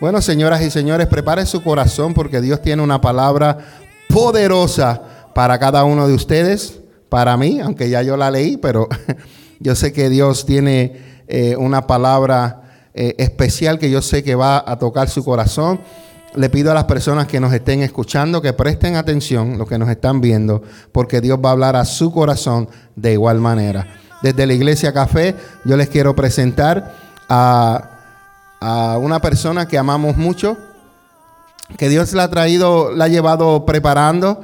Bueno, señoras y señores, prepare su corazón porque Dios tiene una palabra poderosa para cada uno de ustedes, para mí, aunque ya yo la leí, pero yo sé que Dios tiene eh, una palabra eh, especial que yo sé que va a tocar su corazón. Le pido a las personas que nos estén escuchando que presten atención, los que nos están viendo, porque Dios va a hablar a su corazón de igual manera. Desde la Iglesia Café, yo les quiero presentar a a una persona que amamos mucho, que Dios la ha traído, la ha llevado preparando.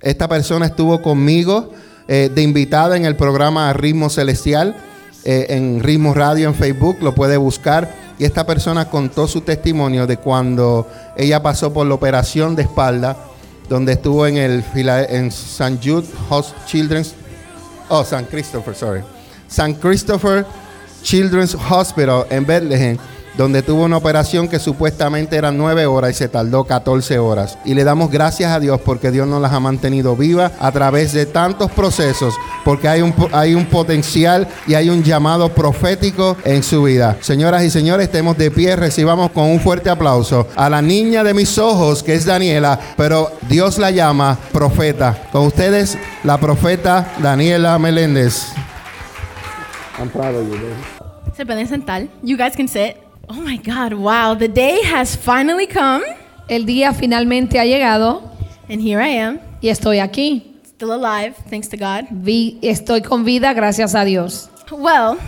Esta persona estuvo conmigo eh, de invitada en el programa Ritmo Celestial, eh, en Ritmo Radio en Facebook, lo puede buscar. Y esta persona contó su testimonio de cuando ella pasó por la operación de espalda, donde estuvo en el en St. Jude Children's, oh, San Christopher, sorry, San Christopher Children's Hospital en Bethlehem donde tuvo una operación que supuestamente eran nueve horas y se tardó 14 horas. Y le damos gracias a Dios porque Dios nos las ha mantenido vivas a través de tantos procesos, porque hay un, hay un potencial y hay un llamado profético en su vida. Señoras y señores, estemos de pie, recibamos con un fuerte aplauso a la niña de mis ojos, que es Daniela, pero Dios la llama profeta. Con ustedes, la profeta Daniela Meléndez. I'm proud of you, Se pueden sentar. You guys can sit. Oh my God, wow. The day has finally come. El día finalmente ha llegado. And here I am. Y estoy aquí. Still alive, thanks to God. Vi, estoy con vida gracias a Dios. Well,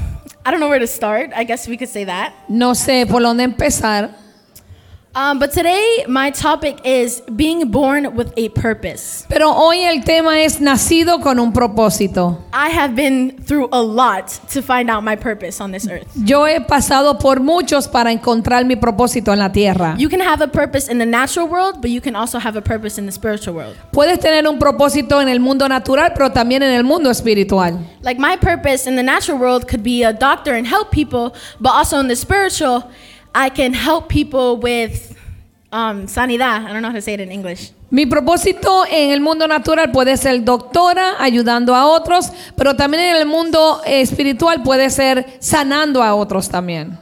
I don't know where to start. I guess we could say that. No sé por dónde empezar. Um, but today my topic is being born with a purpose. Pero hoy el tema es nacido con un propósito. I have been through a lot to find out my purpose on this earth. Yo he pasado por muchos para encontrar mi propósito en la tierra. You can have a purpose in the natural world, but you can also have a purpose in the spiritual world. Puedes tener un propósito en el mundo natural, pero también en el mundo espiritual. Like my purpose in the natural world could be a doctor and help people, but also in the spiritual I can help people with um, sanidad. I don't know how to say it in English. Mi propósito en el mundo natural puede ser doctora, ayudando a otros, pero también en el mundo espiritual puede ser sanando a otros también.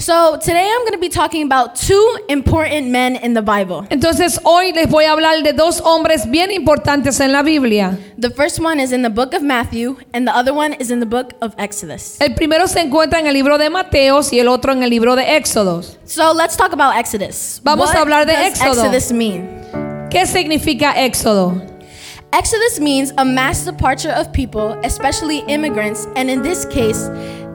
So today I'm going to be talking about two important men in the Bible. Entonces hoy les voy a hablar de dos hombres bien importantes en la Biblia. The first one is in the book of Matthew and the other one is in the book of Exodus. El primero se encuentra en el libro de Mateos y el otro en el libro de Éxodos. So let's talk about Exodus. Vamos What a hablar de does Éxodo. Exodus mean? ¿Qué significa Éxodo? Exodus means a mass departure of people, especially immigrants, and in this case,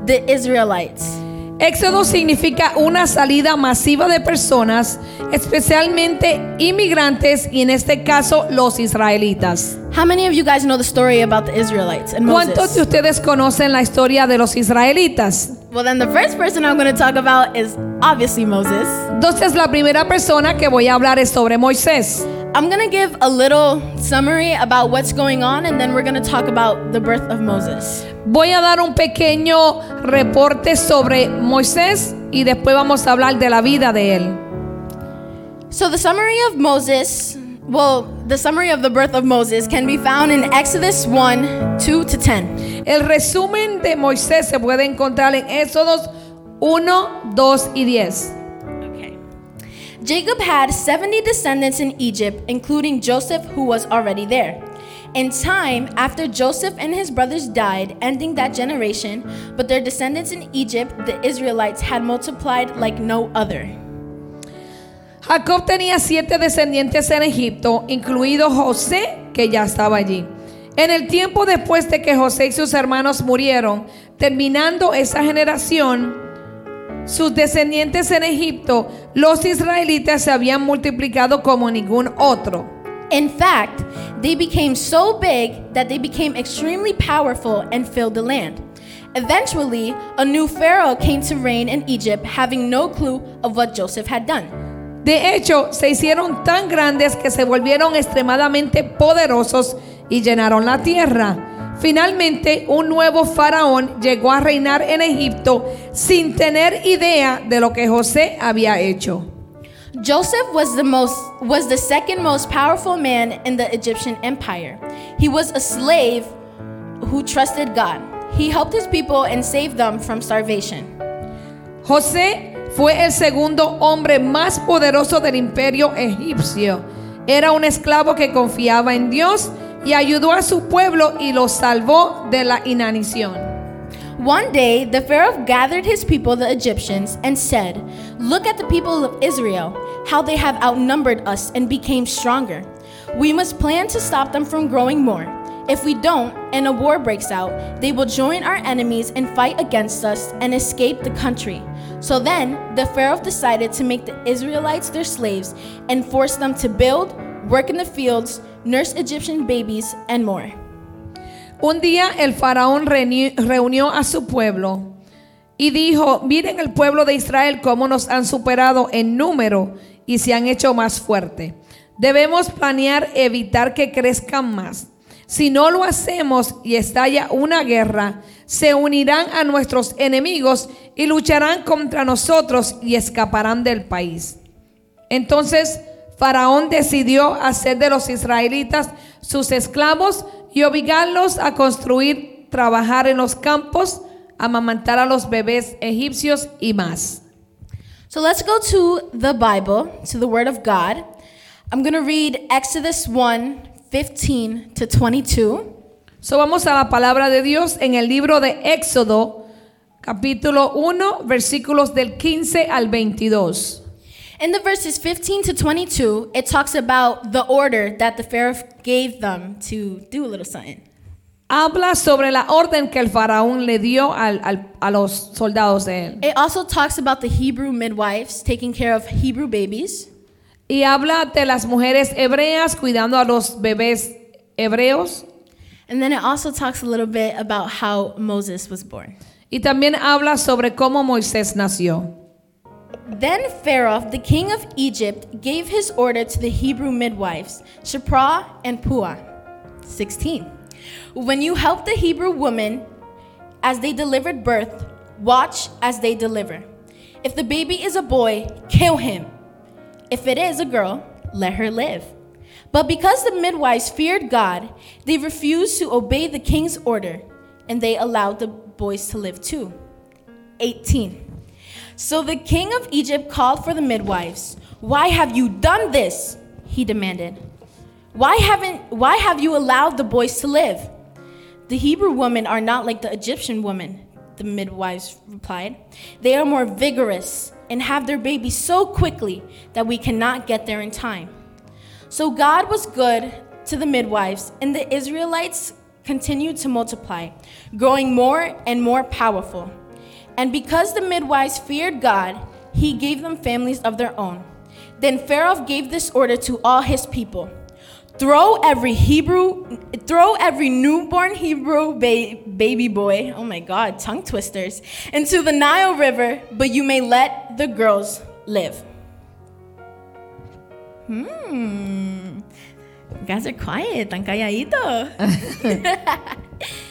the Israelites. Éxodo significa una salida masiva de personas, especialmente inmigrantes y en este caso los israelitas. How many of you guys know the story about the Israelites and ¿Cuántos Moses? de ustedes conocen la historia de los israelitas? Well, then the first person I'm going to talk about is obviously Moses. Entonces la primera persona que voy a hablar es sobre Moisés. I'm going to give a little summary about what's going on and then we're going to talk about the birth of Moses. Voy a dar un pequeño reporte sobre Moisés y después vamos a hablar de la vida de él. So the summary of Moses, well, the summary of the birth of Moses can be found in Exodus 1, 2 to 10. El resumen de Moisés se puede encontrar en Éxodos 1, 2 y 10. Jacob had 70 descendants in Egypt, including Joseph, who was already there. In time, after Joseph and his brothers died, ending that generation, but their descendants in Egypt, the Israelites, had multiplied like no other. Jacob tenía siete descendientes en Egipto, incluido José, que ya estaba allí. En el tiempo después de que José y sus hermanos murieron, terminando esa generación, sus descendientes en Egipto, los israelitas se habían multiplicado como ningún otro. In fact, they became so big that they became extremely powerful and filled the land. Eventually, a new Pharaoh came to reign in Egypt, having no clue of what Joseph had done. De hecho, se hicieron tan grandes que se volvieron extremadamente poderosos y llenaron la tierra. Finalmente, un nuevo faraón llegó a reinar en Egipto sin tener idea de lo que José había hecho. Joseph was the most was the second most powerful man in the Egyptian empire. He was a slave who trusted God. He helped his people and saved them from starvation. José Fue el segundo hombre más poderoso del imperio egipcio. Era un esclavo que confiaba en Dios y ayudó a su pueblo y lo salvó de la inanición. One day, the Pharaoh gathered his people, the Egyptians, and said, Look at the people of Israel, how they have outnumbered us and became stronger. We must plan to stop them from growing more. If we don't, and a war breaks out, they will join our enemies and fight against us and escape the country. So then, the Pharaoh decided to make the Israelites their slaves and force them to build, work in the fields, nurse Egyptian babies, and more. Un día el faraón reuni- reunió a su pueblo y dijo, miren el pueblo de Israel cómo nos han superado en número y se han hecho más fuerte. Debemos planear evitar que crezcan más. Si no lo hacemos y estalla una guerra, se unirán a nuestros enemigos y lucharán contra nosotros y escaparán del país. Entonces Faraón decidió hacer de los israelitas sus esclavos y obligarlos a construir, trabajar en los campos, amamantar a los bebés egipcios y más. So let's go to the Bible, to the Word of God. I'm going to read Exodus 1 15 to 22. So vamos a la palabra de Dios en el libro de Éxodo, capítulo 1, versículos del 15 al 22. In the verses 15 to 22, it talks about the order that the Pharaoh gave them to do a little something. Habla sobre la orden que el faraón le dio al- al- a los soldados de él. It also talks about the Hebrew midwives taking care of Hebrew babies. Y habla de las mujeres hebreas cuidando a los bebés hebreos. And then it also talks a little bit about how Moses was born. Y también habla sobre cómo Moisés nació. Then Pharaoh, the king of Egypt, gave his order to the Hebrew midwives, Shiphrah and Puah. 16. When you help the Hebrew women as they delivered birth, watch as they deliver. If the baby is a boy, kill him. If it is a girl, let her live. But because the midwives feared God, they refused to obey the king's order, and they allowed the boys to live too. 18. So the king of Egypt called for the midwives. Why have you done this? He demanded. Why haven't why have you allowed the boys to live? The Hebrew women are not like the Egyptian women, the midwives replied. They are more vigorous and have their babies so quickly that we cannot get there in time. So God was good to the midwives, and the Israelites continued to multiply, growing more and more powerful. And because the midwives feared God, he gave them families of their own. Then Pharaoh gave this order to all his people. Throw every Hebrew, throw every newborn Hebrew ba- baby boy, oh my God, tongue twisters, into the Nile River, but you may let the girls live. Hmm. You guys are quiet, tan calladito.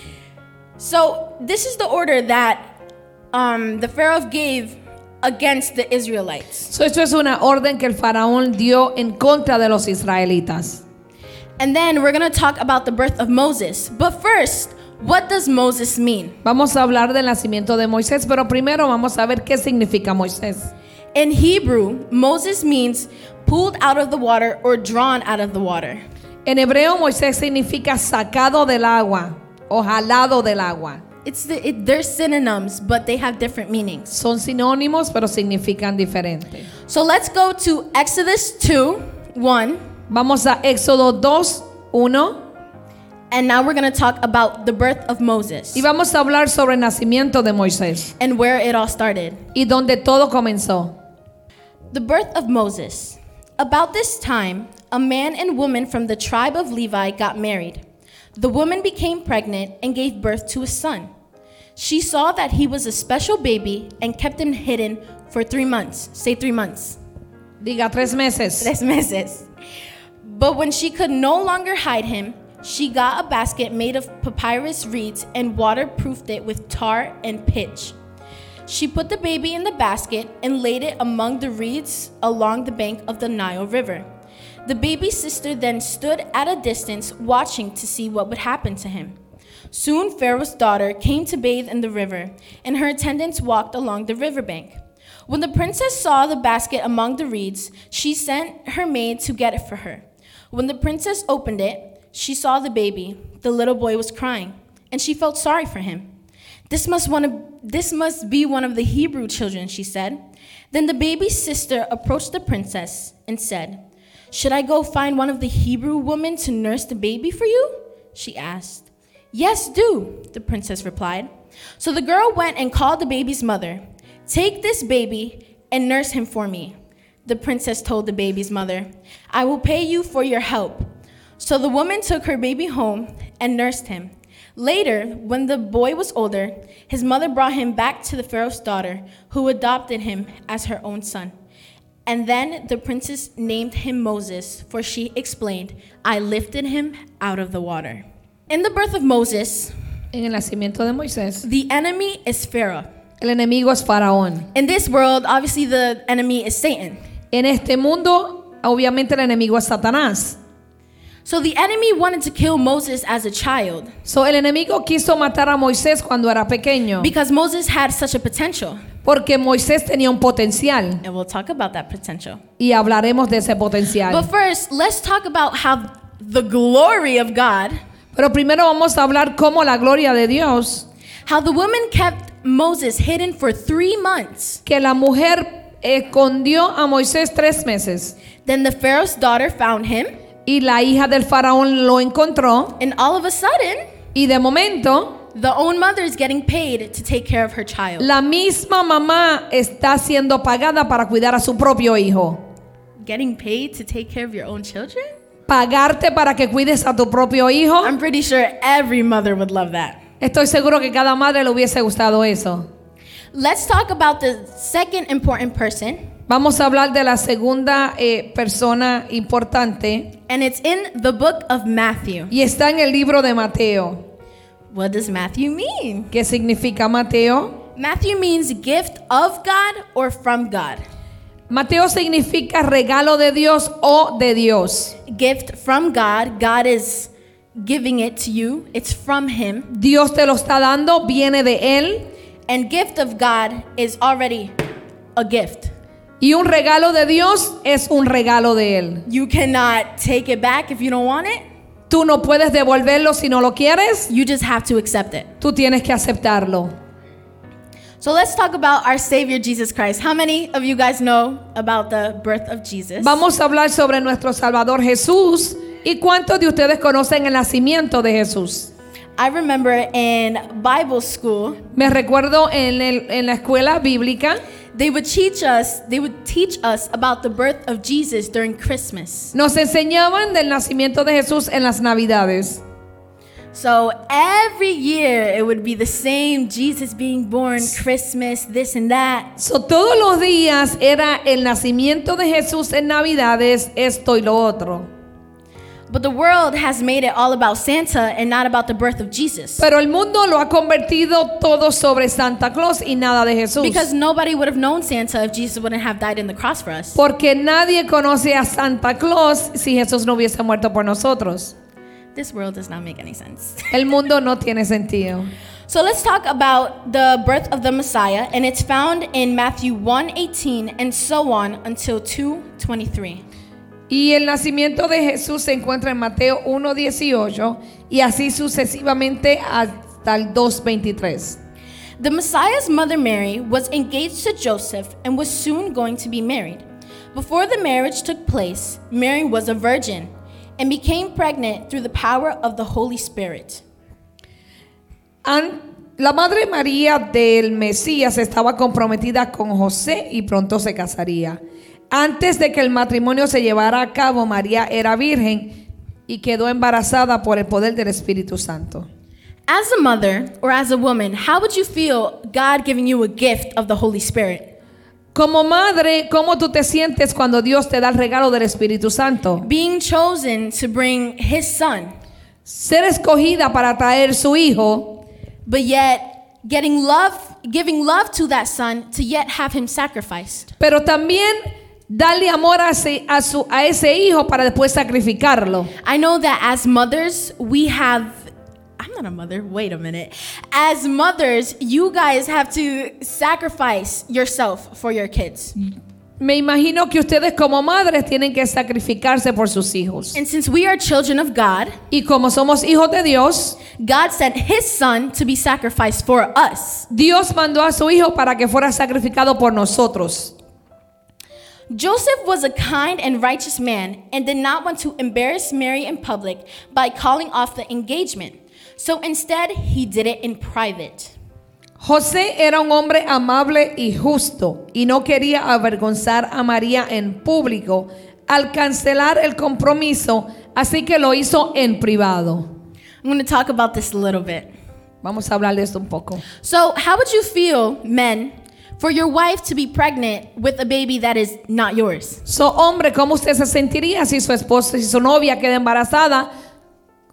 so, this is the order that um, the Pharaoh gave against the Israelites. So, esto es una orden que el faraón dio en contra de los israelitas. And then we're going to talk about the birth of Moses. But first, what does Moses mean? Vamos a hablar del nacimiento de Moisés, pero primero vamos a ver qué significa Moisés. In Hebrew, Moses means pulled out of the water or drawn out of the water. En hebreo, Moisés significa sacado del agua o jalado del agua. It's the, it, they're synonyms, but they have different meanings. Son sinónimos, pero significan diferente. So let's go to Exodus 2 1. Vamos a Éxodo 2, 1. And now we're going to talk about the birth of Moses Y vamos a hablar sobre el nacimiento de Moisés and where it all started. y donde todo comenzó. The birth of Moses. About this time, a man and woman from the tribe of Levi got married. The woman became pregnant and gave birth to a son. She saw that he was a special baby and kept him hidden for three months. Say three months. Diga tres meses. Tres meses. But when she could no longer hide him, she got a basket made of papyrus reeds and waterproofed it with tar and pitch. She put the baby in the basket and laid it among the reeds along the bank of the Nile River. The baby's sister then stood at a distance watching to see what would happen to him. Soon Pharaoh's daughter came to bathe in the river, and her attendants walked along the riverbank. When the princess saw the basket among the reeds, she sent her maid to get it for her. When the princess opened it, she saw the baby. The little boy was crying, and she felt sorry for him. This must, one of, this must be one of the Hebrew children, she said. Then the baby's sister approached the princess and said, Should I go find one of the Hebrew women to nurse the baby for you? She asked. Yes, do, the princess replied. So the girl went and called the baby's mother. Take this baby and nurse him for me. The princess told the baby's mother, I will pay you for your help. So the woman took her baby home and nursed him. Later, when the boy was older, his mother brought him back to the Pharaoh's daughter, who adopted him as her own son. And then the princess named him Moses, for she explained, I lifted him out of the water. In the birth of Moses, En el nacimiento de Moisés, the enemy is Pharaoh. el enemigo es Faraón. In this world, obviously, the enemy is Satan. En este mundo, obviamente el enemigo es Satanás. So the enemy wanted to kill Moses as a child So, el enemigo quiso matar a Moisés cuando era pequeño, because Moses had such a potential. porque Moisés tenía un potencial And we'll talk about that potential. y hablaremos de ese potencial. But first, let's talk about how the glory of God, Pero primero vamos a hablar cómo la gloria de Dios, how the woman kept Moses hidden for three months. que la mujer escondió a Moisés tres meses Then the Pharaoh's daughter found him, y la hija del faraón lo encontró and all of a sudden, y de momento the own mother is getting paid to take care of her child. la misma mamá está siendo pagada para cuidar a su propio hijo. Getting paid to take care of your own children? Pagarte para que cuides a tu propio hijo. I'm pretty sure every mother would love that. Estoy seguro que cada madre le hubiese gustado eso. Let's talk about the second important person, Vamos a hablar de la segunda eh, persona importante and it's in the book of Matthew. y está en el libro de Mateo. What does Matthew mean? ¿Qué significa Mateo? Matthew means gift of God or from God. Mateo significa regalo de Dios o de Dios. Gift from God, God is giving it to you, it's from Him. Dios te lo está dando, viene de Él. And gift of God is already a gift. Y un regalo de Dios es un regalo de Él. You cannot take it back if you don't want it. Tú no puedes devolverlo si no lo quieres. You just have to accept it. Tú tienes que aceptarlo. So let's talk about our Savior Jesus Christ. How many of you guys know about the birth of Jesus? Vamos a hablar sobre nuestro Salvador Jesús. ¿Y cuántos de ustedes conocen el nacimiento de Jesús? I remember in Bible school, Me recuerdo en, el- en la escuela bíblica, they would teach us, they would teach us about the birth of Jesus during Christmas. nos enseñaban del nacimiento de Jesús en las Navidades. So every year it would be the same Jesus being born, Christmas, this and that. So, todos los días era el nacimiento de Jesús en Navidades, esto y lo otro. But the world has made it all about Santa and not about the birth of Jesus. Pero el mundo lo ha convertido todo sobre Santa Claus y nada de Jesús. Because nobody would have known Santa if Jesus wouldn't have died in the cross for us. Porque nadie conoce a Santa Claus si Jesús no hubiese muerto por nosotros. This world does not make any sense. El mundo no tiene sentido. So let's talk about the birth of the Messiah, and it's found in Matthew 1:18 and so on until 2:23. Y el nacimiento de Jesús se encuentra en Mateo 1.18 y así sucesivamente hasta el 2.23. The Messiah's mother Mary was engaged to Joseph and was soon going to be married. Before the marriage took place, Mary was a virgin and became pregnant through the power of the Holy Spirit. An- la madre María del Mesías estaba comprometida con José y pronto se casaría. Antes de que el matrimonio se llevara a cabo, María era virgen y quedó embarazada por el poder del Espíritu Santo. As a mother or as a woman, how would you feel God giving you a gift of the Holy Spirit? Como madre, ¿cómo tú te sientes cuando Dios te da el regalo del Espíritu Santo? Being chosen to bring his son, Ser escogida para traer su hijo, but yet getting love, giving love to that son to yet have him sacrificed. pero también darle amor a ese, a su, a ese hijo para después sacrificarlo. I know that as mothers, we have, not a mother. Wait a minute. As mothers, you guys have to sacrifice yourself for your kids. Me imagino que ustedes como madres tienen que sacrificarse por sus hijos. And since we are children of God, Y como somos hijos de Dios, God sent his son to be sacrificed for us. Dios mandó a su hijo para que fuera sacrificado por nosotros. Joseph was a kind and righteous man and did not want to embarrass Mary in public by calling off the engagement. So instead, he did it in private. José era un hombre amable y justo y no quería avergonzar a María en público al cancelar el compromiso, así que lo hizo en privado. I'm going to talk about this a little bit. Vamos a hablar de esto un poco. So, how would you feel, men, for your wife to be pregnant with a baby that is not yours? So, hombre, ¿cómo usted se sentiría si su esposa, si su novia queda embarazada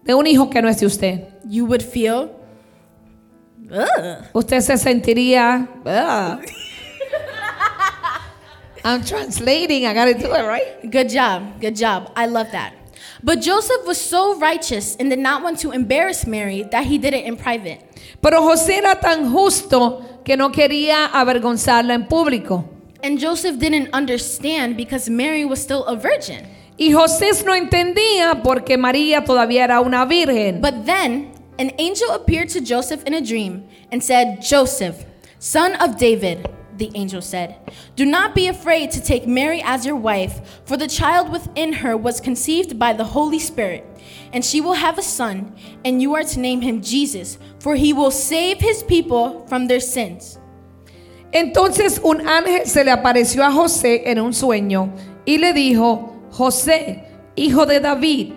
de un hijo que no es de usted? You would feel, ugh. Usted se sentiría. "Ugh." I'm translating. I gotta do it right. Good job, good job. I love that. But Joseph was so righteous and did not want to embarrass Mary that he did it in private. Pero José era tan justo que no quería avergonzarla en público. And Joseph didn't understand because Mary was still a virgin. Y José no entendía porque María todavía era una virgen. But then an angel appeared to Joseph in a dream and said, Joseph, son of David, the angel said, do not be afraid to take Mary as your wife, for the child within her was conceived by the Holy Spirit. And she will have a son, and you are to name him Jesus, for he will save his people from their sins. Entonces un ángel se le apareció a José en un sueño y le dijo, José, hijo de David,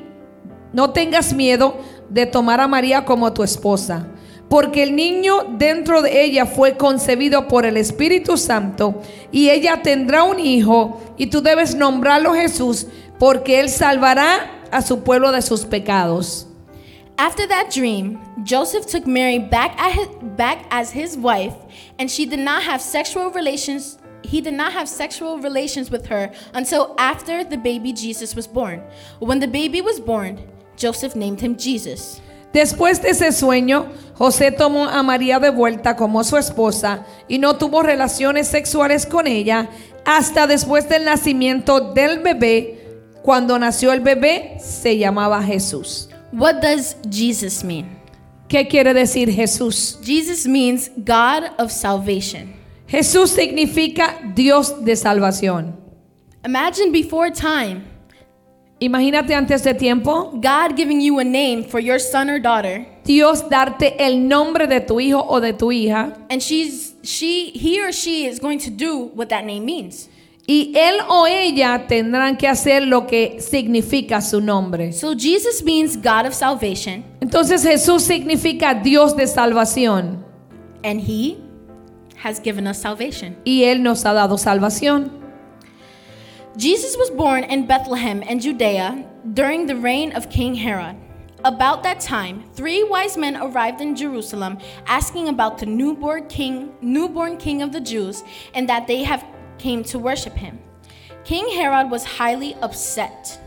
no tengas miedo de tomar a María como tu esposa, porque el niño dentro de ella fue concebido por el Espíritu Santo y ella tendrá un hijo y tú debes nombrarlo Jesús, porque él salvará a su pueblo de sus pecados. After that dream, Joseph took Mary back, back as his wife, and she did not have sexual relations. He did not have sexual relations with her until after the baby Jesus was born. When the baby was born, Joseph named him Jesus. Después de ese sueño, José tomó a María de vuelta como su esposa y no tuvo relaciones sexuales con ella hasta después del nacimiento del bebé. Cuando nació el bebé, se llamaba Jesús. What does Jesus mean? ¿Qué quiere decir Jesús? Jesus means God of salvation. Jesús significa Dios de salvación. Imagine before time, Imagínate antes de tiempo, God giving you a name for your son or daughter, Dios darte el nombre de tu hijo o de tu hija and she's she he or she is going to do what that name means. y él o ella tendrán que hacer lo que significa su nombre. So Jesus means God of salvation, Entonces Jesús significa Dios de salvación and he has given us salvation. y Él nos ha dado salvación. Jesus was born in Bethlehem in Judea during the reign of King Herod. About that time, three wise men arrived in Jerusalem asking about the newborn king, newborn king of the Jews, and that they have came to worship him. King Herod was highly upset.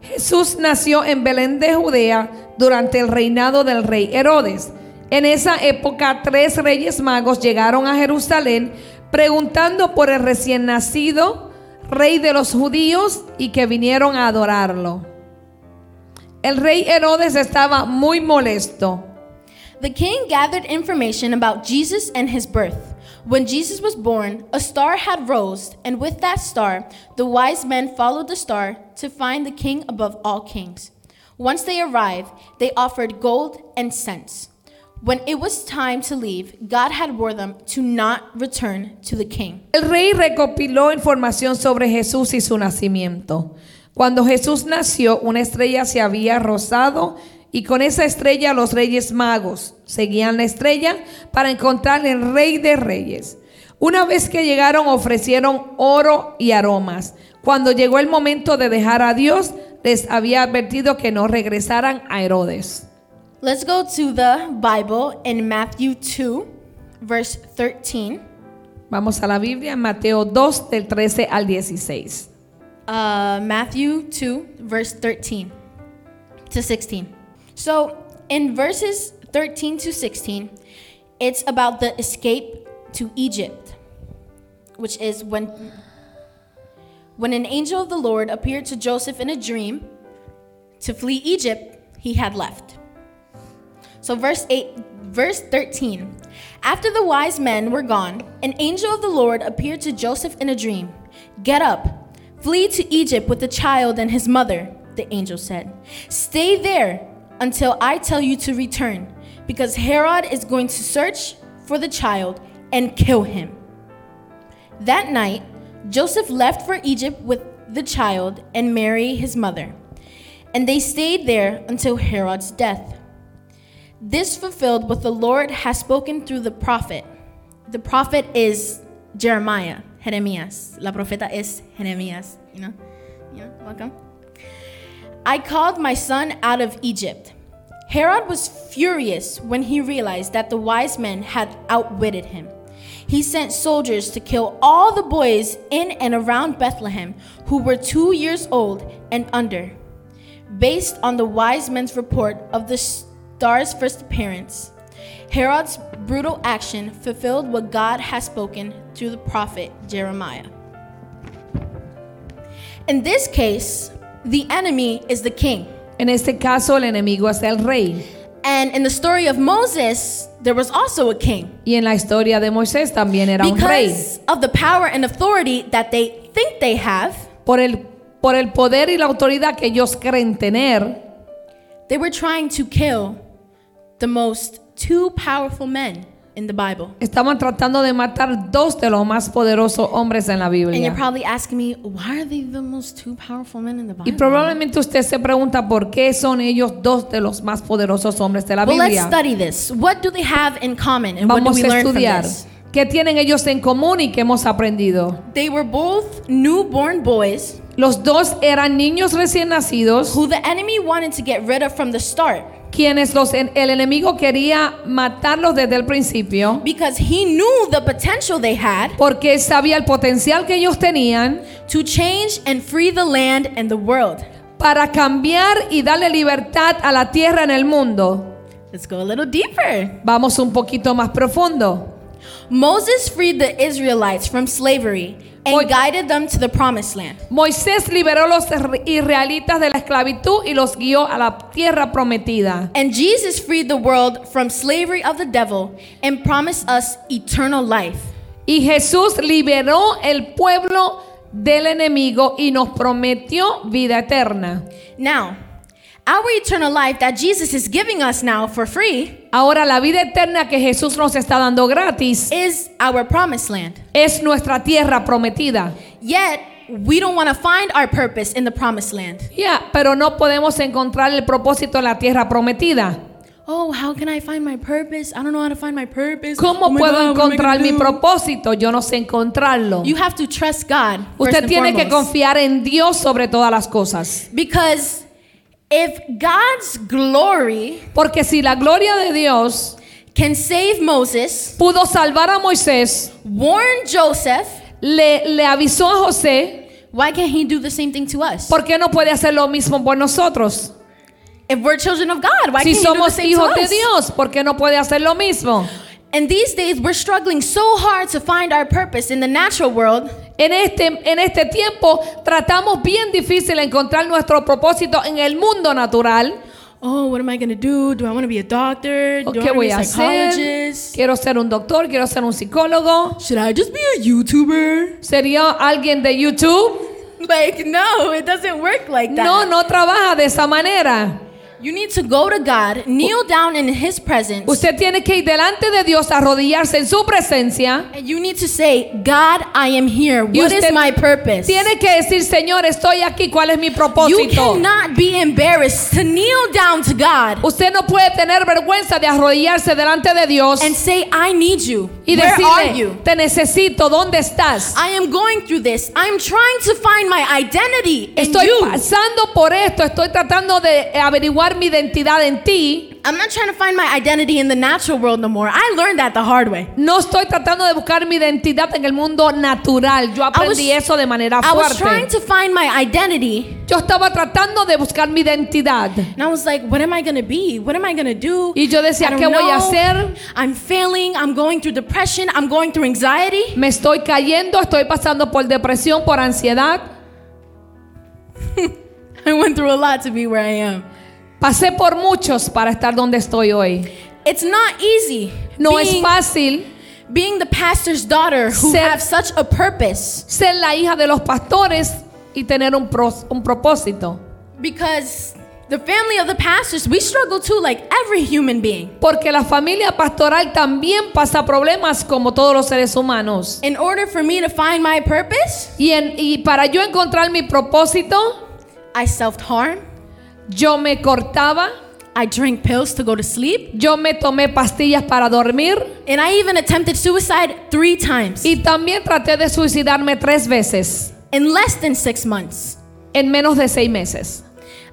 Jesús nació en Belén de Judea durante el reinado del rey Herodes. En esa época, tres reyes magos llegaron a Jerusalén preguntando por el recién nacido rey de los judíos y que vinieron a adorarlo. El rey Herodes estaba muy molesto. The king gathered information about Jesus and his birth. When Jesus was born, a star had rose, and with that star, the wise men followed the star to find the king above all kings. Once they arrived, they offered gold and cents. When it was time to leave, God had warned them to not return to the king. El rey recopiló información sobre Jesús y su nacimiento. Cuando Jesús nació, una estrella se había rozado y con esa estrella los reyes magos seguían la estrella para encontrar el rey de reyes. Una vez que llegaron ofrecieron oro y aromas. Cuando llegó el momento de dejar a Dios, les había advertido que no regresaran a Herodes. Let's go to the Bible in Matthew 2, verse 13. Vamos a la Biblia en Mateo 2 del 13 al 16. uh, Matthew 2, verse 13 to 16. So, in verses 13 to 16, it's about the escape to Egypt, which is when when an angel of the Lord appeared to Joseph in a dream to flee Egypt, he had left. So verse 8 verse 13. After the wise men were gone, an angel of the Lord appeared to Joseph in a dream. Get up, flee to Egypt with the child and his mother, the angel said. Stay there until I tell you to return, because Herod is going to search for the child and kill him. That night, Joseph left for Egypt with the child and Mary, his mother, and they stayed there until Herod's death. This fulfilled what the Lord has spoken through the prophet. The prophet is Jeremiah, Jeremías. La profeta es Jeremías. You know, you know, welcome. I called my son out of Egypt. Herod was furious when he realized that the wise men had outwitted him. He sent soldiers to kill all the boys in and around Bethlehem who were two years old and under. Based on the wise men's report of the star's first appearance, Herod's brutal action fulfilled what God has spoken through the prophet Jeremiah. In this case, the enemy is the king. En este caso, el enemigo es el rey. And in the story of Moses, there was also a king. Y en la historia de Moisés también era un rey. Because of the power and authority that they think they have, Por el, por el poder y la autoridad que ellos creen tener, they were trying to kill the most two powerful men in the Bible. estaban tratando de matar dos de los más poderosos hombres en la And you're Biblia. probably asking me, why are they the most two powerful men in the Y Bible? probablemente usted se pregunta por qué son ellos dos de los más poderosos hombres de la Well, let's Biblia. study this. What do they have in common and what do Vamos we a learn from estudiar this? qué tienen ellos en común y qué hemos aprendido. They were both newborn boys Los dos eran niños recién nacidos, who the enemy wanted to get rid of from the start quienes los, el enemigo quería matarlos desde el principio, because he knew the potential they had porque sabía el potencial que ellos tenían to change and free the land and the world. para cambiar y darle libertad a la tierra en el mundo. Let's go a little deeper. Vamos un poquito más profundo. Moses freed the Israelites from slavery and guided them to the promised land. Moisés liberó los israelitas de la esclavitud y los guió a la tierra prometida. And Jesus freed the world from slavery of the devil and promised us eternal life. Y Jesús liberó el pueblo del enemigo y nos prometió vida eterna. Now, our eternal life that Jesus is giving us now for free Ahora la vida eterna que Jesús nos está dando gratis is our promised land. es nuestra tierra prometida. Yet, we don't want to find our purpose in the promised land. Ya, pero no podemos encontrar el propósito en la tierra prometida. Oh, how can I find my purpose? I don't know how to find my purpose. ¿Cómo Oh my puedo God, encontrar mi propósito? Yo no sé encontrarlo. You have to trust God. Usted tiene que confiar en Dios sobre todas las cosas. Because if God's glory Porque si la gloria de Dios can save Moses, pudo salvar a Moisés, warn Joseph, le, le avisó a José, why can't he do the same thing to us? ¿por qué no puede hacer lo mismo por nosotros? If we're children of God, why Si can't he do the somos same to hijos de us? Dios, ¿por qué no puede hacer lo mismo? And these days, we're struggling so hard to find our purpose in the natural world En este, en este tiempo tratamos bien difícil encontrar nuestro propósito en el mundo natural. Oh, what am I going to do? Do I want to be a doctor? Do I ¿Qué want to voy be a hacer? Quiero ser un doctor, quiero ser un psicólogo. Should I just be a YouTuber? ¿Sería alguien de YouTube? Like, no, it doesn't work like that. No, no trabaja de esa manera. You need to go to God, kneel down in His presence, Usted tiene que ir delante de Dios, arrodillarse en su presencia. and you need to say, God, I am here. Y What is my purpose? Tiene que decir, Señor, estoy aquí, ¿cuál es mi You propósito? cannot be embarrassed to kneel down to God Usted no puede tener vergüenza de arrodillarse delante de Dios and say, I need you. y Where are decirle, you? te necesito, ¿dónde estás? I am going through this. I'm trying to find my identity in Estoy you. pasando por esto, estoy tratando de averiguar mi identidad en ti. I'm not trying to find my identity in the natural world no more. I learned that the hard way. No estoy tratando de buscar mi identidad en el mundo natural. Yo aprendí eso de manera I was trying fuerte. to find my identity, Yo estaba tratando de buscar mi identidad. and I was like, what am I gonna be? What am I gonna do? Y yo decía, ¿qué voy a know. hacer? I'm failing. I'm going through depression. I'm going through anxiety. Me estoy cayendo, estoy pasando por depresión, por ansiedad. I went through a lot to be where I am. Pasé por muchos para estar donde estoy hoy. It's not easy. No es fácil being the pastor's daughter who Ser- have such a purpose ser la hija de los pastores y tener un, pros- un propósito. because the family of the pastors we struggle too, like every human being. Porque la familia pastoral también pasa problemas como todos los seres humanos. In order for me to find my purpose, Y, en- y para yo encontrar mi propósito, I self harm. Yo me cortaba, I drank pills to go to sleep, yo me tomé pastillas para dormir and I even attempted suicide three times y también traté de suicidarme tres veces in less than six months. en menos de seis meses.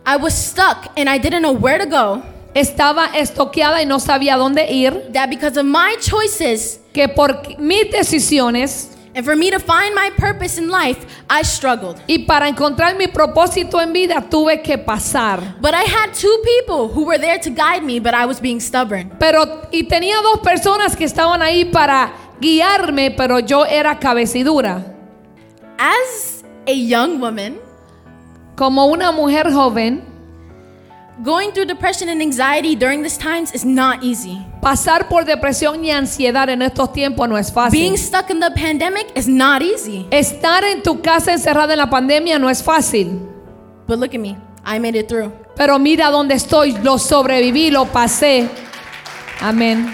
I was stuck and I didn't know where to go. Estaba estoqueada y no sabía dónde ir, That because of my choices que por mis decisiones and for me to find my purpose in life, I struggled. y para encontrar mi propósito en vida tuve que pasar. But I had two people who were there to guide me, but I was being stubborn. Pero y tenía dos personas que estaban ahí para guiarme, pero yo era cabecidura. As a young woman, Como una mujer joven, going through depression and anxiety during these times is not easy. pasar por depresión y ansiedad en estos tiempos no es fácil. Being stuck in the pandemic is not easy. Estar en tu casa encerrada en la pandemia no es fácil. But look at me, I made it through. Pero mira dónde estoy, lo sobreviví, lo pasé. Amén.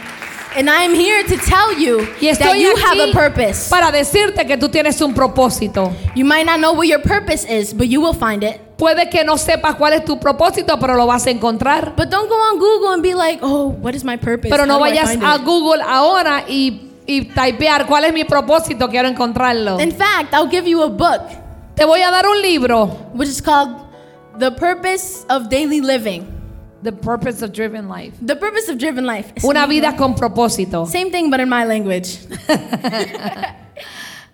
And I am here to tell you Y that you have a purpose. para decirte que tú tienes un propósito. You might not know what your purpose is, but you will find it. Puede que no sepas cuál es tu propósito, pero lo vas a encontrar. But don't go on Google and be like, oh, what is my purpose? Pero no How vayas a it?" Google ahora y, y typear cuál es mi propósito, quiero encontrarlo. In fact, I'll give you a book, Te voy a dar un libro. which is called The Purpose of Daily Living. The Purpose of Driven Life. The Purpose of Driven Life. Una vida con propósito. Same thing, but in my language.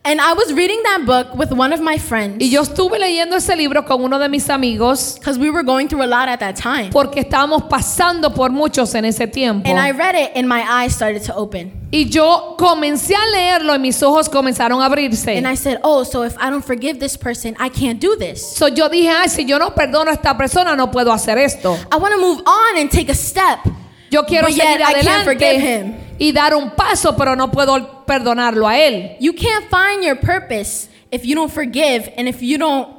and I was reading that book with one of my friends Y yo estuve leyendo ese libro con uno de mis amigos because we were going through a lot at that time. porque estábamos pasando por muchos en ese tiempo. And I read it, and my eyes started to open. Y yo comencé a leerlo y mis ojos comenzaron a abrirse. And I said, Oh, so if I don't forgive this person, I can't do this. So yo dije, ay, si yo no perdono a esta persona, no puedo hacer esto. I want to move on and take a step. Yo quiero But yet seguir I can't forgive adelante him. y dar un paso, pero no puedo perdonarlo a él. You can't find your purpose if you don't forgive and if you don't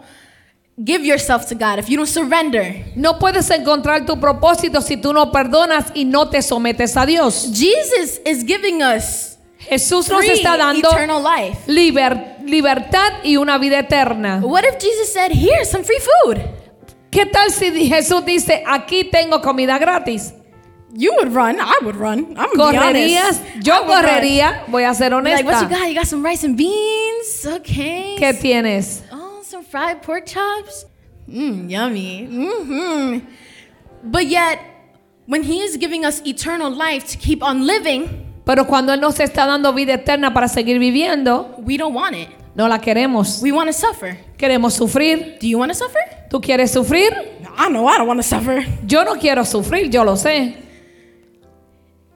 give yourself to God, if you don't surrender. No puedes encontrar tu propósito si tú no perdonas y no te sometes a Dios. Jesus is giving us Jesús nos está dando eternal life. liber- libertad y una vida eterna. What if Jesus said, Here's some free food? ¿Qué tal si Jesús dice, aquí tengo comida gratis? You would run. I would run. I'm ¿Correrías? Yo would run. correría, voy a ser Be Like, what you honesta. got? You got some rice and beans? Okay. ¿Qué tienes? Oh, some fried pork chops? Mmm, yummy. hmm But yet, when He is giving us eternal life to keep on living, Pero cuando Él nos está dando vida eterna para seguir viviendo, we don't want it. no la queremos. We want to suffer. Queremos sufrir. Do you want to suffer? ¿Tú quieres sufrir? I know I don't want to suffer. Yo no quiero sufrir, yo lo sé.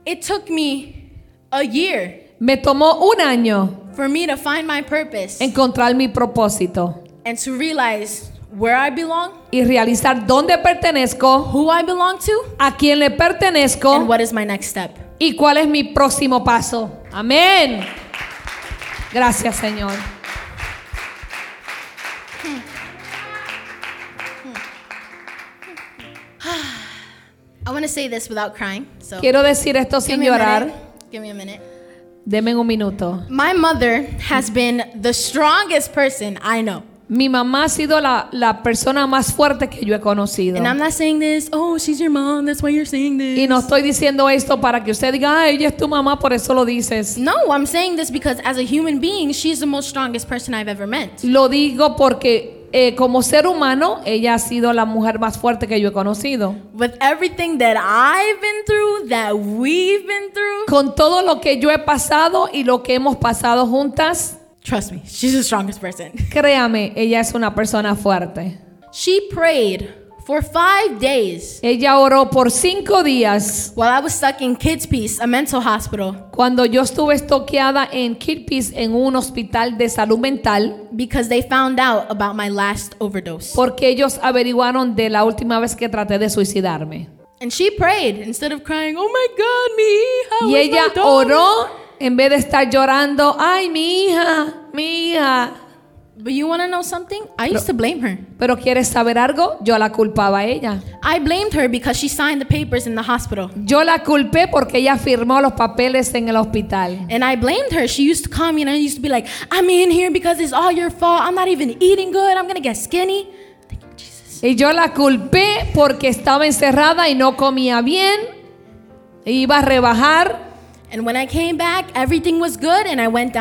It took me a year Me tomó un año for me to find my purpose encontrar mi propósito and to realize where I belong, y realizar dónde pertenezco, who I belong to, a quién le and pertenezco what is my next step. y cuál es mi próximo paso. Amén. Gracias, Señor. Want to say this without crying. So Quiero decir esto give sin me a llorar. minute. Give me a minute. Deme un minuto. My mother has been the strongest person I know. Mi mamá ha sido la, la persona más fuerte que yo he conocido. And I'm not saying this, oh, she's your mom, that's why you're saying this. Y no estoy diciendo esto para que usted diga, ah, ella es tu mamá, por eso lo dices. No, I'm saying this because as a human being, she's the most strongest person I've ever met. Lo digo porque eh, como ser humano, ella ha sido la mujer más fuerte que yo he conocido. With everything that I've been through, that we've been through, Con todo lo que yo he pasado y lo que hemos pasado juntas, trust me, she's the strongest person. créame, ella es una persona fuerte. She prayed for five days Ella oró por cinco días while I was stuck in Kids Peace, a mental hospital, cuando yo estuve estoqueada en Kirpis en un hospital de salud mental because they found out about my last overdose. porque ellos averiguaron de la última vez que traté de suicidarme. And she prayed instead of crying, "Oh my God, me!" How Y ella daughter?" oró en vez de estar llorando, ay, mi hija, mi hija. But you want to know something? I used to blame her. Pero ¿quieres saber algo? Yo la culpaba a ella. I blamed her because she signed the papers in the hospital. Yo la culpé porque ella firmó los papeles en el hospital. And I blamed her. She used to call me and I used to be like, I'm in here because it's all your fault. I'm not even eating good. I'm going to get skinny. Thank you, Jesus. Y yo la culpé porque estaba encerrada y no comía bien. Iba a rebajar. And when I came back, everything was good and I went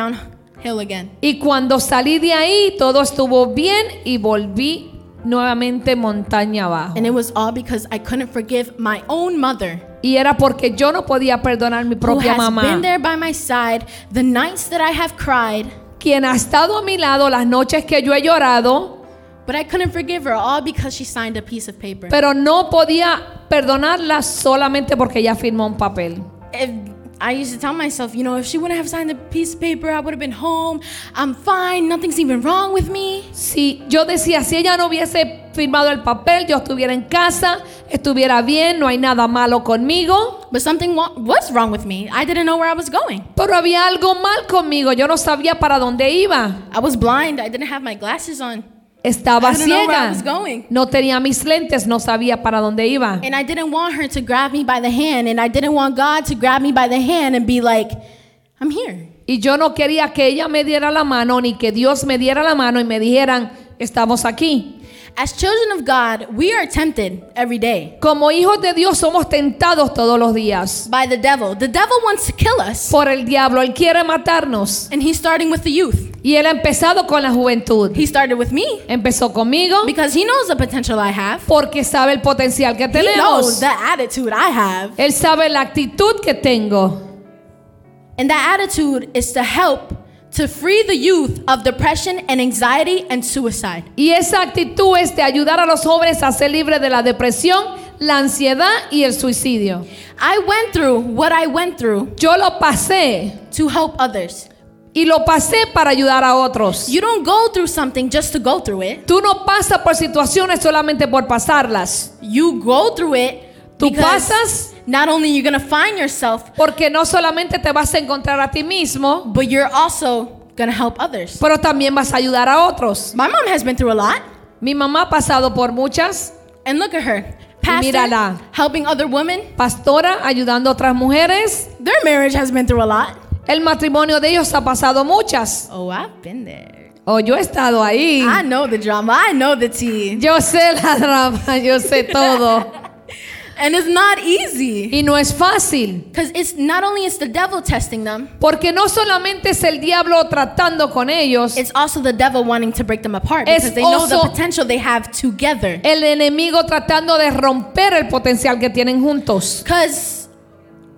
downhill again. Y cuando salí de ahí, todo estuvo bien y volví nuevamente montaña abajo. And it was all because I couldn't forgive my own mother. Y era porque yo no podía perdonar mi Who propia has been mamá. there by my side the nights that I have cried, Quien ha estado a mi lado las noches que yo he llorado, but I couldn't forgive her all because she signed a piece of paper. pero no podía perdonarla solamente porque ella firmó un papel. if I used to tell myself, you know, if she wouldn't have signed the piece of paper, I would have been home. I'm fine. Nothing's even wrong with me. Si yo decía, si ella no hubiese firmado el papel, yo estuviera en casa, estuviera bien, no hay nada malo conmigo. But something wa- was wrong with me. I didn't know where I was going. Pero había algo mal conmigo, yo no sabía para dónde iba. I was blind. I didn't have my glasses on. Estaba ciega. No tenía mis lentes, no sabía para dónde iba. And I didn't want her to grab me by the hand. And I didn't want God to grab me by the hand and be like, I'm here. Y yo no quería que ella me diera la mano, ni que Dios me diera la mano y me dijeran, estamos aquí. As children of God, we are tempted every day Como hijos de Dios somos tentados todos los días by the devil. The devil wants to kill us. por el diablo. Él quiere matarnos. And he's starting with the youth. Y él ha empezado con la juventud. He started with me Empezó conmigo because he knows the potential I have. porque sabe el potencial que tenemos. He knows the attitude I have. Él sabe la actitud que tengo. And that attitude is to help to free the youth of depression and anxiety and suicide. Y esa actitud es de ayudar a los jóvenes a ser libres de la depresión, la ansiedad y el suicidio. I went through what I went through Yo lo pasé to help others. y lo pasé para ayudar a otros. You don't go through something just to go through it. Tú no pasas por situaciones solamente por pasarlas. You go through it Tú because pasas not only you're to find yourself, porque no solamente te vas a encontrar a ti mismo, but you're also to help others. pero también vas a ayudar a otros. My mom has been through a lot. Mi mamá ha pasado por muchas. And look at her. Pastor, mírala. helping other women. Pastora, ayudando a otras mujeres. Their marriage has been through a lot. El matrimonio de ellos ha pasado muchas. Oh, I've been there. Oh, yo he estado ahí. I know the drama. I know the tea. Yo sé la drama, yo sé todo. And it's not easy. Y no es fácil. Because it's not only it's the devil testing them, Porque no solamente es el diablo tratando con ellos, it's also the devil wanting to break them apart Es because they know the potential they have together. el enemigo tratando de romper el potencial que tienen juntos. Because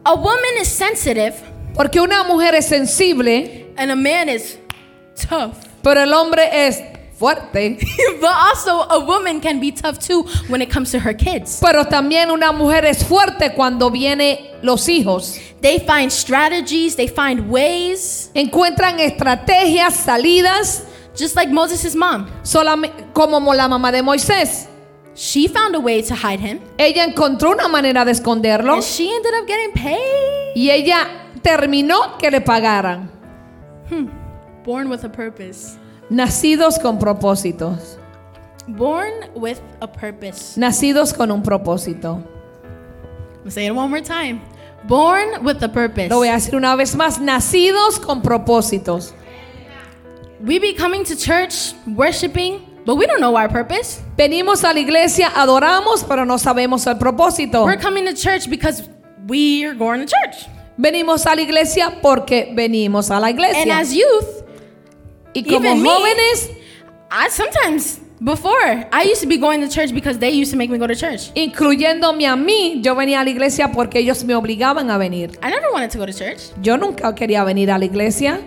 a woman is sensitive Porque una mujer es sensible, and a man is tough. pero el hombre es fuerte. but also a woman can be tough too when it comes to her kids. Pero también una mujer es fuerte cuando vienen los hijos. They find strategies, they find ways, Encuentran estrategias, salidas, just like Moses' mom. como la mamá de Moisés. She found a way to hide him, Ella encontró una manera de esconderlo and she ended up getting paid. y ella terminó que le pagaran. Born with a purpose. Nacidos con propósitos. Born with a purpose. Nacidos con un propósito. Say it one more time. Born with a purpose. Lo voy a decir una vez más. Nacidos con propósitos. We be coming to church, worshiping, but we don't know our purpose. Venimos a la iglesia, adoramos, pero no sabemos el propósito. We're coming to church because we're going to church. Venimos a la iglesia porque venimos a la And iglesia. as youth, Y como even me- jóvenes, I sometimes Before, I used to be going to church because they used to make me go to church. incluyéndome a mí, yo venía a la iglesia porque ellos me obligaban a venir. I never wanted to go to church. Yo nunca quería venir a la iglesia.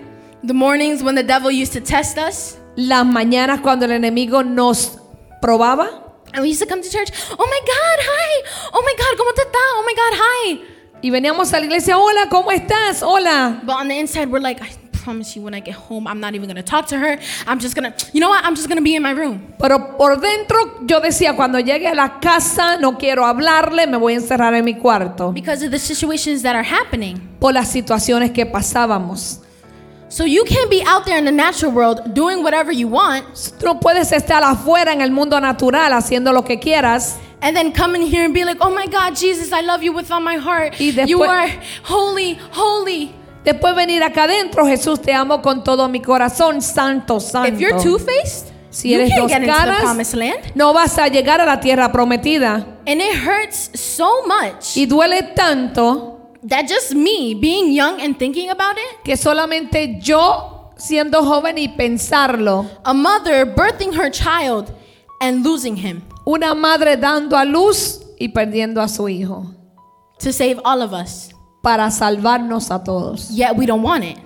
The mornings when the devil used to test us, Las mañanas cuando el enemigo nos probaba, and we used to come to church. Oh my God, hi. Oh my God, ¿cómo te está? Oh my God, hi. y veníamos a la iglesia, hola, ¿cómo estás? Hola. But on the inside, we're like, promise you, when I get home, I'm not even gonna talk to her. I'm just gonna, you know what? I'm just gonna be in my room. Pero por dentro yo decía, cuando llegue a la casa no quiero hablarle, me voy a encerrar en mi cuarto. Because of the situations that are happening. Por las situaciones que pasábamos. So you can't be out there in the natural world doing whatever you want Tú no puedes estar afuera en el mundo natural haciendo lo que quieras and then come in here and be like, oh my God, Jesus, I love you with all my heart. Y you después- are holy, holy. Después venir acá adentro, Jesús, te amo con todo mi corazón, santo, santo. If you're two faced, si eres dos caras, no vas a llegar a la tierra prometida. And it hurts so much Y duele tanto that just me being young and thinking about it, que solamente yo, siendo joven y pensarlo, a mother birthing her child and losing him una madre dando a luz y perdiendo a su hijo to save all of us. Para salvarnos a todos. Yet we don't want it.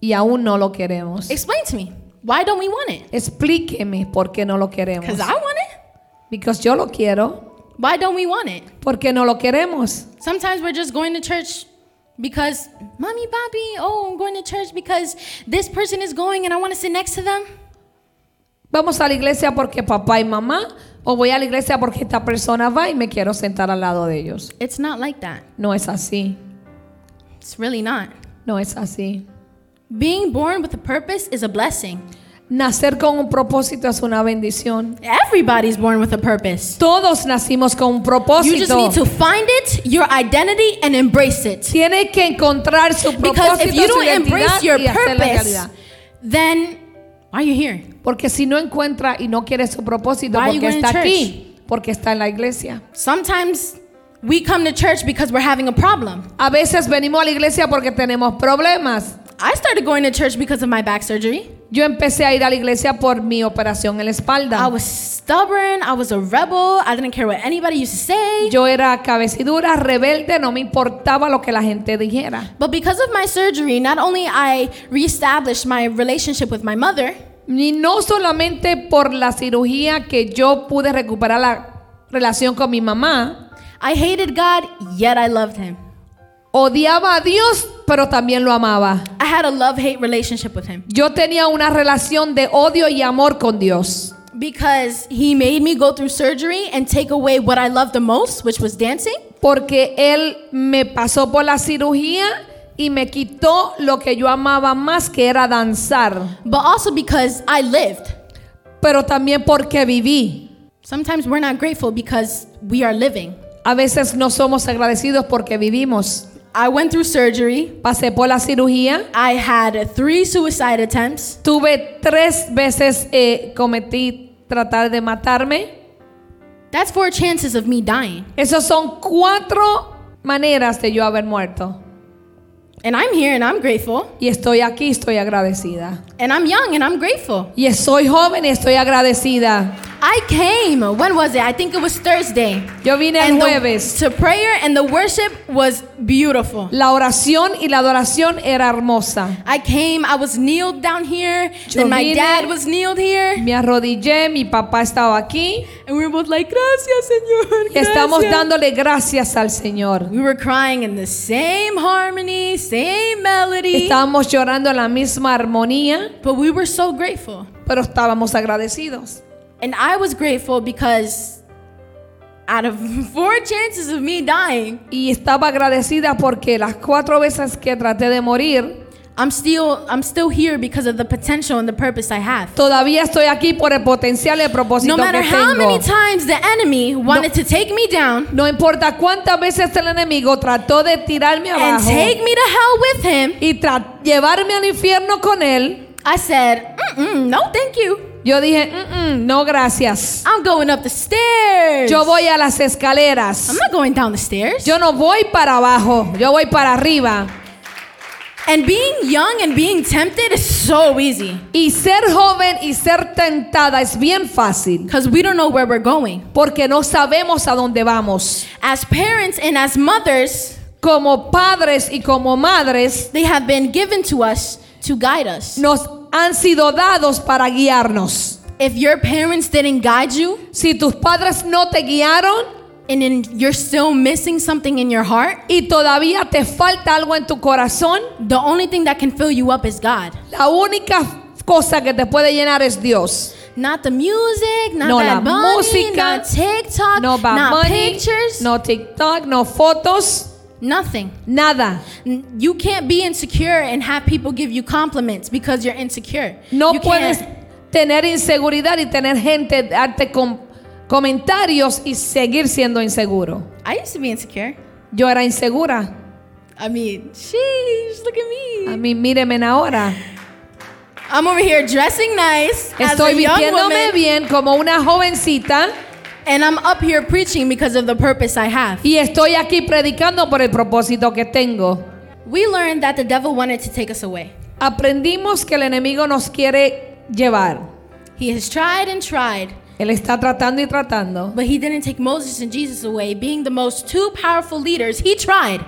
Y aún no lo queremos. Explain to me. Why don't we want it? Explíqueme por qué no lo queremos. Because I want it. Because yo lo quiero. Why don't we want it? ¿Por qué no lo queremos? Sometimes we're just going to church because, mommy, Bobby, oh, I'm going to church because this person is going and I want to sit next to them. Vamos a la iglesia porque papá y mamá. O voy a la iglesia porque esta persona va y me quiero sentar al lado de ellos. It's not like that. No es así. It's really not. No es así. Being born with a purpose is a blessing. Nacer con un propósito es una bendición. Everybody's born with a purpose. Todos nacimos con un propósito. You just need to find it, your identity, and embrace it. Tiene que encontrar su propósito, Because if you don't embrace your purpose, then why are you here? Porque si no encuentra y no quiere su propósito, Why porque está aquí, porque está en la iglesia. Sometimes we come to church because we're having a problem. A veces venimos a la iglesia porque tenemos problemas. I started going to church because of my back surgery. Yo empecé a ir a la iglesia por mi operación en la I espalda. was stubborn. I was a rebel. I didn't care what anybody used to say. Yo era cabecidura, rebelde, no me importaba lo que la gente dijera. But because of my surgery, not only I reestablished my relationship with my mother, Ni no solamente por la cirugía que yo pude recuperar la relación con mi mamá, I hated God, yet I loved him. odiaba a Dios, pero también lo amaba. I had a love-hate relationship with him Yo tenía una relación de odio y amor con Dios. because he made me go through surgery and take away what I loved the most, which was dancing. Porque Él me pasó por la cirugía y me quitó lo que yo amaba más, que era danzar. But also because I lived. Pero también porque viví. Sometimes we're not grateful because we are living. A veces no somos agradecidos porque vivimos. I went through surgery. Pasé por la cirugía. I had three suicide attempts. Tuve tres veces, eh, cometí tratar de matarme. That's four chances of me dying. Esas son cuatro maneras de yo haber muerto. And I'm here and I'm grateful. Y estoy aquí, estoy agradecida. And I'm young and I'm grateful. Y soy joven y estoy agradecida. I came. When was it? I think it was Thursday. Yo vine el And the- jueves. to prayer and the worship was beautiful. La oración y la adoración era hermosa. I came, I was kneeled down here, Yo then my dad was kneeled here, Me arrodillé, mi papá estaba aquí. and we were both like, Gracias, Señor. Y estamos gracias." dándole gracias al Señor. We were crying in the same harmony, same melody, Estábamos llorando en la misma armonía, but we were so grateful. pero estábamos agradecidos. And I was grateful because out of four chances of me dying, Y estaba agradecida porque las cuatro veces que traté de morir, I'm still I'm still here because of the potential and the purpose I have. todavía estoy aquí por el potencial y el propósito No matter que how many times the enemy wanted to take me down No importa cuántas veces el enemigo trató de tirarme and abajo take me to hell with him, y llevarme al infierno con él, I said, no, thank you. Yo dije, "Mm, mm, no gracias. I'm going up the stairs. Yo voy a las escaleras. I'm not going down the stairs. Yo no voy para abajo, yo voy para arriba. And being young and being tempted is so easy Y ser joven y ser tentada es bien fácil because we don't know where we're going. porque no sabemos a dónde vamos. As parents and as mothers, Como padres y como madres they have been given to us to guide us. nos han sido dados para guiarnos. If your parents didn't guide you Si tus padres no te guiaron and then you're still missing something in your heart, y todavía te falta algo en tu corazón, the only thing that can fill you up is God. la única cosa que te puede llenar es Dios. Not the music, not No la Bunny, música, not TikTok, No not money, pictures, no TikTok, no fotos, nothing. nada. You can't be insecure and have people give you compliments because you're insecure. No you puedes can't. tener inseguridad y tener gente darte com- comentarios y seguir siendo inseguro. I used to be insecure. Yo era insegura. I mean, sheesh, look at A me. mí mírenme ahora. I'm over here dressing nice as a Estoy young vistiéndome woman, bien como una jovencita and I'm up here preaching because of the purpose I have. y estoy aquí predicando por el propósito que tengo. We learned that the devil wanted to take us away. Aprendimos que el enemigo nos quiere llevar. He has tried and tried, Él está tratando y tratando. but he didn't take Moses and Jesus away, being the most two powerful leaders. He tried,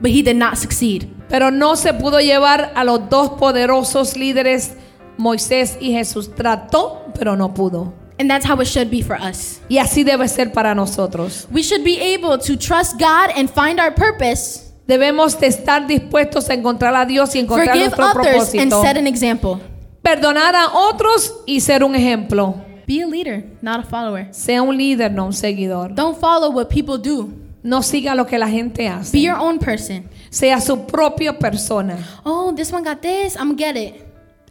but he did not succeed. Pero no se pudo llevar a los dos poderosos líderes, Moisés y Jesús. Trató, pero no pudo. And that's how it should be for us. Y así debe ser para nosotros. We should be able to trust God and find our purpose, Debemos de estar dispuestos a encontrar a Dios y encontrar forgive nuestro others, and set an example. Perdonar a otros y ser un ejemplo. Be a leader, not a follower. Sea un líder, no un seguidor. Don't follow what people do. No siga lo que la gente hace. Be your own person. Sea su propia persona. Oh, this one got this, I'm gonna get it.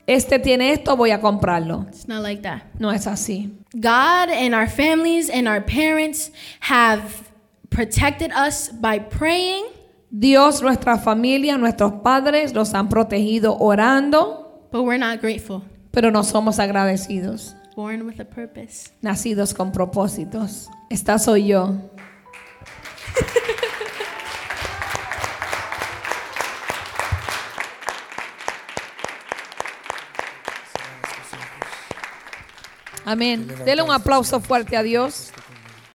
Este tiene esto, voy a comprarlo. It's not like that. No es así. God and our families and our parents have protected us by praying, Dios, nuestra familia, nuestros padres los han protegido orando, but we're not grateful. pero no somos agradecidos. Born with a purpose. Nacidos con propósitos. Esta soy yo. Amén. Dele un aplauso fuerte a Dios.